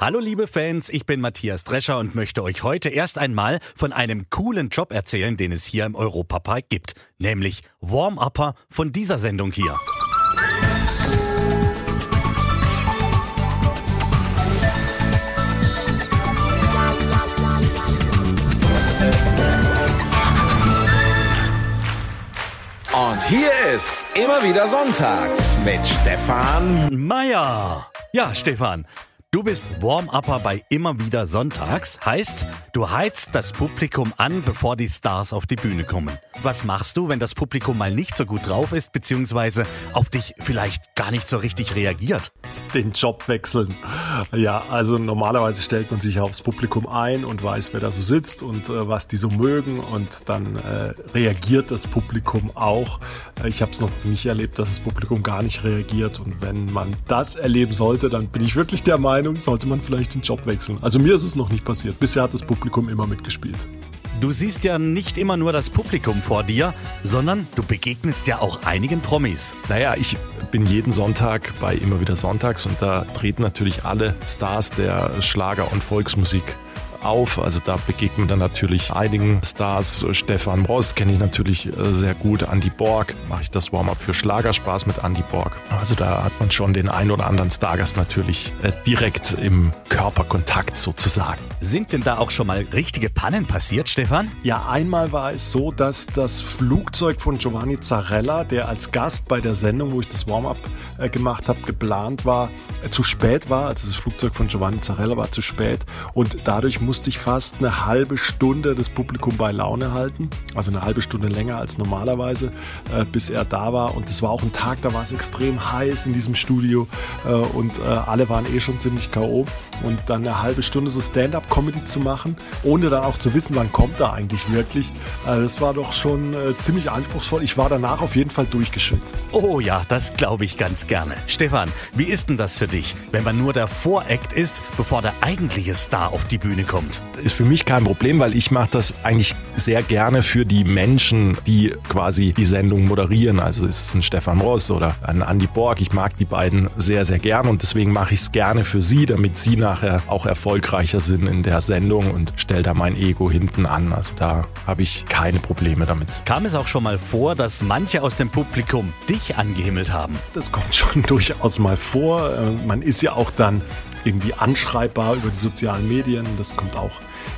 Hallo liebe Fans, ich bin Matthias Drescher und möchte euch heute erst einmal von einem coolen Job erzählen, den es hier im Europapark gibt, nämlich Warm-Upper von dieser Sendung hier. Und hier ist immer wieder Sonntags mit Stefan Meier. Ja, Stefan, Du bist Warm-Upper bei immer wieder Sonntags, heißt, du heizt das Publikum an, bevor die Stars auf die Bühne kommen. Was machst du, wenn das Publikum mal nicht so gut drauf ist, beziehungsweise auf dich vielleicht gar nicht so richtig reagiert? Den Job wechseln. Ja, also normalerweise stellt man sich aufs Publikum ein und weiß, wer da so sitzt und äh, was die so mögen und dann äh, reagiert das Publikum auch. Äh, ich habe es noch nicht erlebt, dass das Publikum gar nicht reagiert und wenn man das erleben sollte, dann bin ich wirklich der Meinung, Meinung, sollte man vielleicht den Job wechseln. Also mir ist es noch nicht passiert. Bisher hat das Publikum immer mitgespielt. Du siehst ja nicht immer nur das Publikum vor dir, sondern du begegnest ja auch einigen Promis. Naja, ich bin jeden Sonntag bei immer wieder Sonntags und da treten natürlich alle Stars der Schlager- und Volksmusik auf. Also da begegnet man dann natürlich einigen Stars. Stefan Ross kenne ich natürlich äh, sehr gut. Andy Borg mache ich das Warm-up für Schlagerspaß mit Andy Borg. Also da hat man schon den ein oder anderen Stargast natürlich äh, direkt im Körperkontakt sozusagen. Sind denn da auch schon mal richtige Pannen passiert, Stefan? Ja, einmal war es so, dass das Flugzeug von Giovanni Zarella, der als Gast bei der Sendung, wo ich das Warm-up äh, gemacht habe, geplant war, zu spät war. Also das Flugzeug von Giovanni Zarella war zu spät und dadurch musste ich fast eine halbe Stunde das Publikum bei Laune halten. Also eine halbe Stunde länger als normalerweise, äh, bis er da war. Und es war auch ein Tag, da war es extrem heiß in diesem Studio äh, und äh, alle waren eh schon ziemlich K.O. Und dann eine halbe Stunde so Stand-up-Comedy zu machen, ohne dann auch zu wissen, wann kommt er eigentlich wirklich, äh, das war doch schon äh, ziemlich anspruchsvoll. Ich war danach auf jeden Fall durchgeschwitzt. Oh ja, das glaube ich ganz gerne. Stefan, wie ist denn das für dich, wenn man nur der Voract ist, bevor der eigentliche Star auf die Bühne kommt? Kommt. Ist für mich kein Problem, weil ich mache das eigentlich sehr gerne für die Menschen, die quasi die Sendung moderieren. Also ist es ein Stefan Ross oder ein Andy Borg. Ich mag die beiden sehr, sehr gerne und deswegen mache ich es gerne für sie, damit sie nachher auch erfolgreicher sind in der Sendung und stelle da mein Ego hinten an. Also da habe ich keine Probleme damit. Kam es auch schon mal vor, dass manche aus dem Publikum dich angehimmelt haben? Das kommt schon durchaus mal vor. Äh, man ist ja auch dann irgendwie anschreibbar über die sozialen Medien. Das kommt auch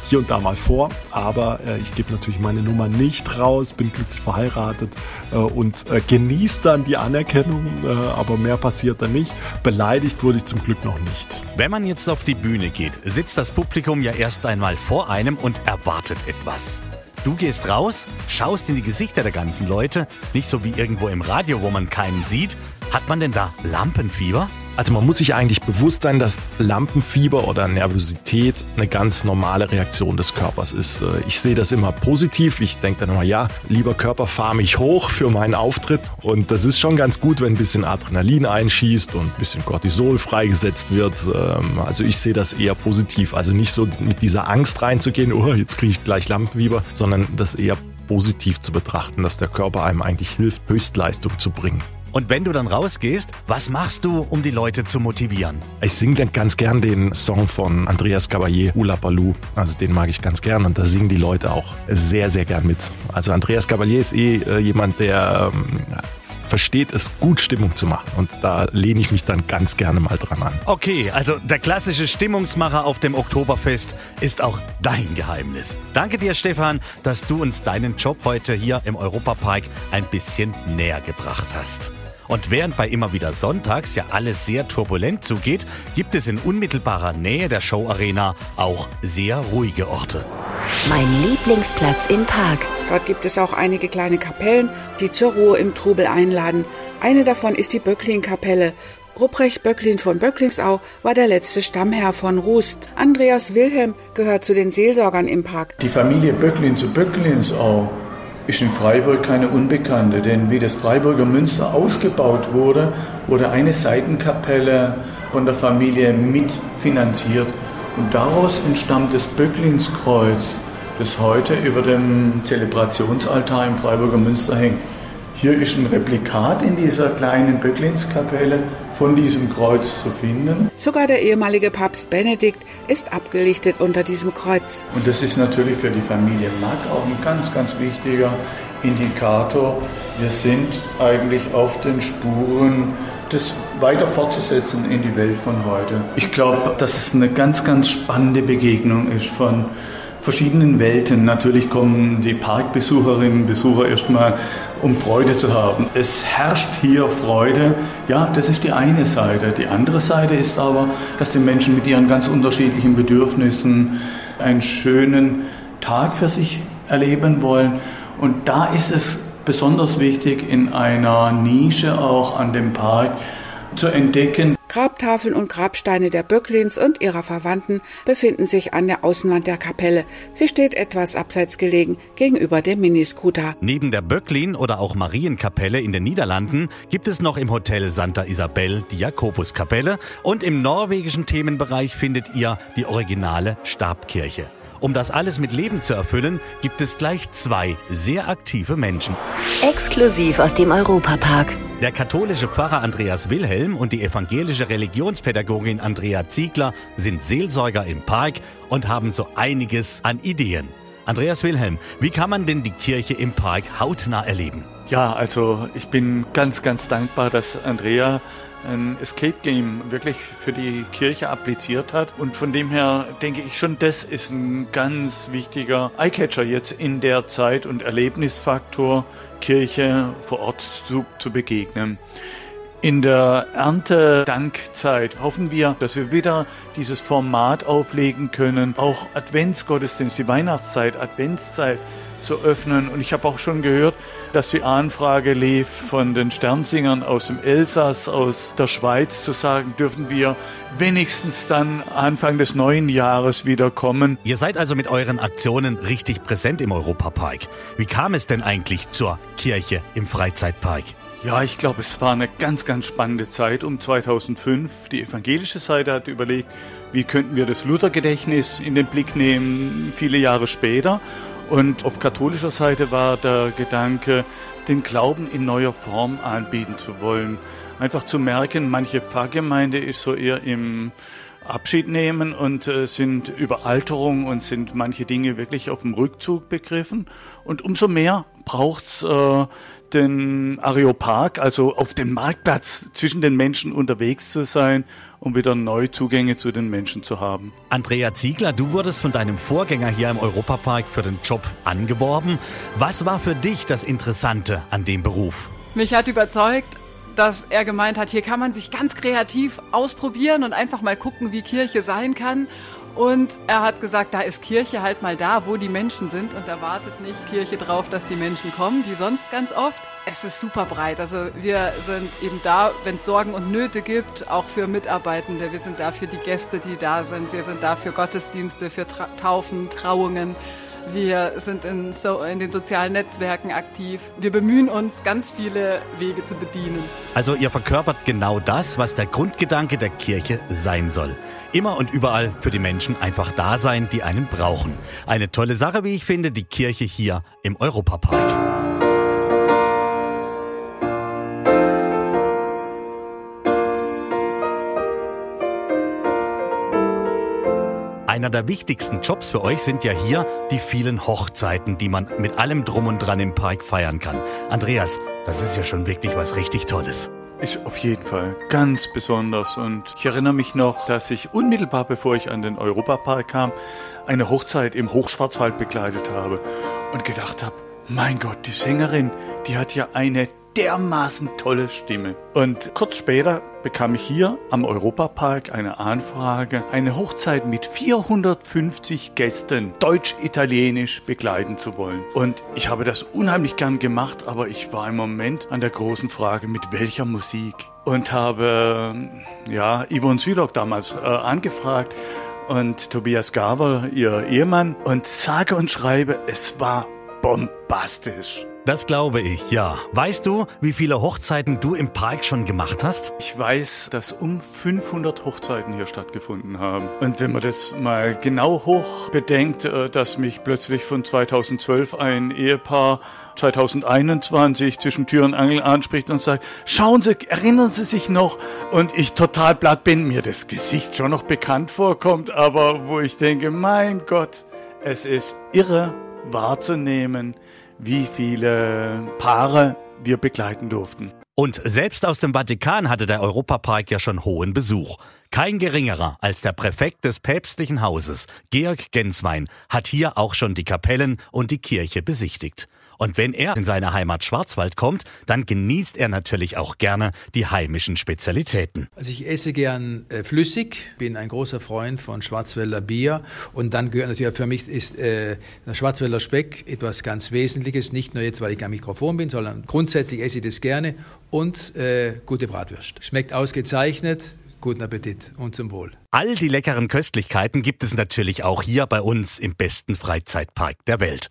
hier und da mal vor. Aber äh, ich gebe natürlich meine Nummer nicht raus, bin glücklich verheiratet äh, und äh, genieße dann die Anerkennung. Äh, aber mehr passiert dann nicht. Beleidigt wurde ich zum Glück noch nicht. Wenn man jetzt auf die Bühne geht, sitzt das Publikum ja erst einmal vor einem und erwartet etwas. Du gehst raus, schaust in die Gesichter der ganzen Leute, nicht so wie irgendwo im Radio, wo man keinen sieht. Hat man denn da Lampenfieber? Also man muss sich eigentlich bewusst sein, dass Lampenfieber oder Nervosität eine ganz normale Reaktion des Körpers ist. Äh, ich sehe das immer positiv. Ich denke dann immer, ja, lieber Körper, fahr mich hoch für meinen Auftritt. Und das ist schon ganz gut, wenn ein bisschen Adrenalin einschießt und ein bisschen Cortisol freigesetzt wird. Ähm, also ich sehe das eher positiv. Also nicht so mit dieser Angst reinzugehen, oh, jetzt kriege ich gleich Lampenfieber, sondern das eher positiv zu betrachten, dass der Körper einem eigentlich hilft, Höchstleistung zu bringen. Und wenn du dann rausgehst, was machst du, um die Leute zu motivieren? Ich singe dann ganz gern den Song von Andreas Caballé, Ula Baloo. Also den mag ich ganz gern und da singen die Leute auch sehr, sehr gern mit. Also Andreas Caballé ist eh äh, jemand, der ähm, versteht es gut, Stimmung zu machen. Und da lehne ich mich dann ganz gerne mal dran an. Okay, also der klassische Stimmungsmacher auf dem Oktoberfest ist auch dein Geheimnis. Danke dir, Stefan, dass du uns deinen Job heute hier im Europapark ein bisschen näher gebracht hast. Und während bei immer wieder Sonntags ja alles sehr turbulent zugeht, gibt es in unmittelbarer Nähe der Showarena auch sehr ruhige Orte. Mein Lieblingsplatz im Park. Dort gibt es auch einige kleine Kapellen, die zur Ruhe im Trubel einladen. Eine davon ist die Böcklin-Kapelle. Ruprecht Böcklin von Böcklingsau war der letzte Stammherr von Rust. Andreas Wilhelm gehört zu den Seelsorgern im Park. Die Familie Böcklin zu Böcklingsau ist in Freiburg keine Unbekannte, denn wie das Freiburger Münster ausgebaut wurde, wurde eine Seitenkapelle von der Familie mitfinanziert. Und daraus entstammt das Böcklinskreuz, das heute über dem Zelebrationsaltar im Freiburger Münster hängt. Hier ist ein Replikat in dieser kleinen Böcklinskapelle von diesem Kreuz zu finden. Sogar der ehemalige Papst Benedikt ist abgelichtet unter diesem Kreuz. Und das ist natürlich für die Familie Mack auch ein ganz, ganz wichtiger Indikator. Wir sind eigentlich auf den Spuren, das weiter fortzusetzen in die Welt von heute. Ich glaube, dass es eine ganz, ganz spannende Begegnung ist von verschiedenen Welten. Natürlich kommen die Parkbesucherinnen und Besucher erstmal, um Freude zu haben. Es herrscht hier Freude. Ja, das ist die eine Seite. Die andere Seite ist aber, dass die Menschen mit ihren ganz unterschiedlichen Bedürfnissen einen schönen Tag für sich erleben wollen. Und da ist es besonders wichtig, in einer Nische auch an dem Park zu entdecken, Grabtafeln und Grabsteine der Böcklins und ihrer Verwandten befinden sich an der Außenwand der Kapelle. Sie steht etwas abseits gelegen gegenüber dem Miniscooter. Neben der Böcklin oder auch Marienkapelle in den Niederlanden gibt es noch im Hotel Santa Isabel die Jakobuskapelle und im norwegischen Themenbereich findet ihr die originale Stabkirche. Um das alles mit Leben zu erfüllen, gibt es gleich zwei sehr aktive Menschen. Exklusiv aus dem Europapark. Der katholische Pfarrer Andreas Wilhelm und die evangelische Religionspädagogin Andrea Ziegler sind Seelsorger im Park und haben so einiges an Ideen. Andreas Wilhelm, wie kann man denn die Kirche im Park hautnah erleben? Ja, also ich bin ganz, ganz dankbar, dass Andrea ein Escape Game wirklich für die Kirche appliziert hat. Und von dem her denke ich schon, das ist ein ganz wichtiger Eyecatcher jetzt in der Zeit und Erlebnisfaktor, Kirche vor Ort zu, zu begegnen. In der Erntedankzeit hoffen wir, dass wir wieder dieses Format auflegen können, auch Adventsgottesdienst, die Weihnachtszeit, Adventszeit zu öffnen. Und ich habe auch schon gehört, dass die Anfrage lief von den Sternsingern aus dem Elsass, aus der Schweiz, zu sagen, dürfen wir wenigstens dann Anfang des neuen Jahres wieder kommen. Ihr seid also mit euren Aktionen richtig präsent im Europapark. Wie kam es denn eigentlich zur Kirche im Freizeitpark? Ja, ich glaube, es war eine ganz, ganz spannende Zeit um 2005. Die evangelische Seite hat überlegt, wie könnten wir das Luthergedächtnis in den Blick nehmen, viele Jahre später. Und auf katholischer Seite war der Gedanke, den Glauben in neuer Form anbieten zu wollen. Einfach zu merken, manche Pfarrgemeinde ist so eher im Abschied nehmen und äh, sind Überalterung und sind manche Dinge wirklich auf dem Rückzug begriffen. Und umso mehr braucht's äh, den Areopark, also auf dem Marktplatz zwischen den Menschen unterwegs zu sein, um wieder neue Zugänge zu den Menschen zu haben. Andrea Ziegler, du wurdest von deinem Vorgänger hier im Europapark für den Job angeworben. Was war für dich das Interessante an dem Beruf? Mich hat überzeugt, dass er gemeint hat, hier kann man sich ganz kreativ ausprobieren und einfach mal gucken, wie Kirche sein kann. Und er hat gesagt, da ist Kirche halt mal da, wo die Menschen sind und da wartet nicht Kirche drauf, dass die Menschen kommen, wie sonst ganz oft. Es ist super breit. Also wir sind eben da, wenn es Sorgen und Nöte gibt, auch für Mitarbeitende. Wir sind da für die Gäste, die da sind. Wir sind da für Gottesdienste, für Tra Taufen, Trauungen. Wir sind in, so, in den sozialen Netzwerken aktiv. Wir bemühen uns, ganz viele Wege zu bedienen. Also ihr verkörpert genau das, was der Grundgedanke der Kirche sein soll. Immer und überall für die Menschen einfach da sein, die einen brauchen. Eine tolle Sache, wie ich finde, die Kirche hier im Europapark. Einer der wichtigsten Jobs für euch sind ja hier die vielen Hochzeiten, die man mit allem drum und dran im Park feiern kann. Andreas, das ist ja schon wirklich was richtig Tolles. Ist auf jeden Fall ganz besonders. Und ich erinnere mich noch, dass ich unmittelbar bevor ich an den Europapark kam, eine Hochzeit im Hochschwarzwald begleitet habe und gedacht habe, mein Gott, die Sängerin, die hat ja eine dermaßen tolle Stimme. Und kurz später bekam ich hier am Europapark eine Anfrage, eine Hochzeit mit 450 Gästen deutsch-italienisch begleiten zu wollen. Und ich habe das unheimlich gern gemacht, aber ich war im Moment an der großen Frage, mit welcher Musik? Und habe, ja, Yvonne Südock damals äh, angefragt und Tobias Gaver, ihr Ehemann, und sage und schreibe, es war bombastisch. Das glaube ich, ja. Weißt du, wie viele Hochzeiten du im Park schon gemacht hast? Ich weiß, dass um 500 Hochzeiten hier stattgefunden haben. Und wenn man das mal genau hoch bedenkt, äh, dass mich plötzlich von 2012 ein Ehepaar 2021 zwischen Tür und Angel anspricht und sagt, schauen Sie, erinnern Sie sich noch? Und ich total platt bin, mir das Gesicht schon noch bekannt vorkommt, aber wo ich denke, mein Gott, es ist irre wahrzunehmen, wie viele Paare wir begleiten durften. Und selbst aus dem Vatikan hatte der Europapark ja schon hohen Besuch. Kein geringerer als der Präfekt des päpstlichen Hauses, Georg Genswein, hat hier auch schon die Kapellen und die Kirche besichtigt. Und wenn er in seine Heimat Schwarzwald kommt, dann genießt er natürlich auch gerne die heimischen Spezialitäten. Also ich esse gern äh, flüssig, bin ein großer Freund von Schwarzwälder Bier und dann gehört natürlich für mich ist äh, der Schwarzwälder Speck etwas ganz Wesentliches, nicht nur jetzt, weil ich am Mikrofon bin, sondern grundsätzlich esse ich das gerne und äh, gute Bratwürst. Schmeckt ausgezeichnet, Guten Appetit und zum Wohl. All die leckeren Köstlichkeiten gibt es natürlich auch hier bei uns im besten Freizeitpark der Welt.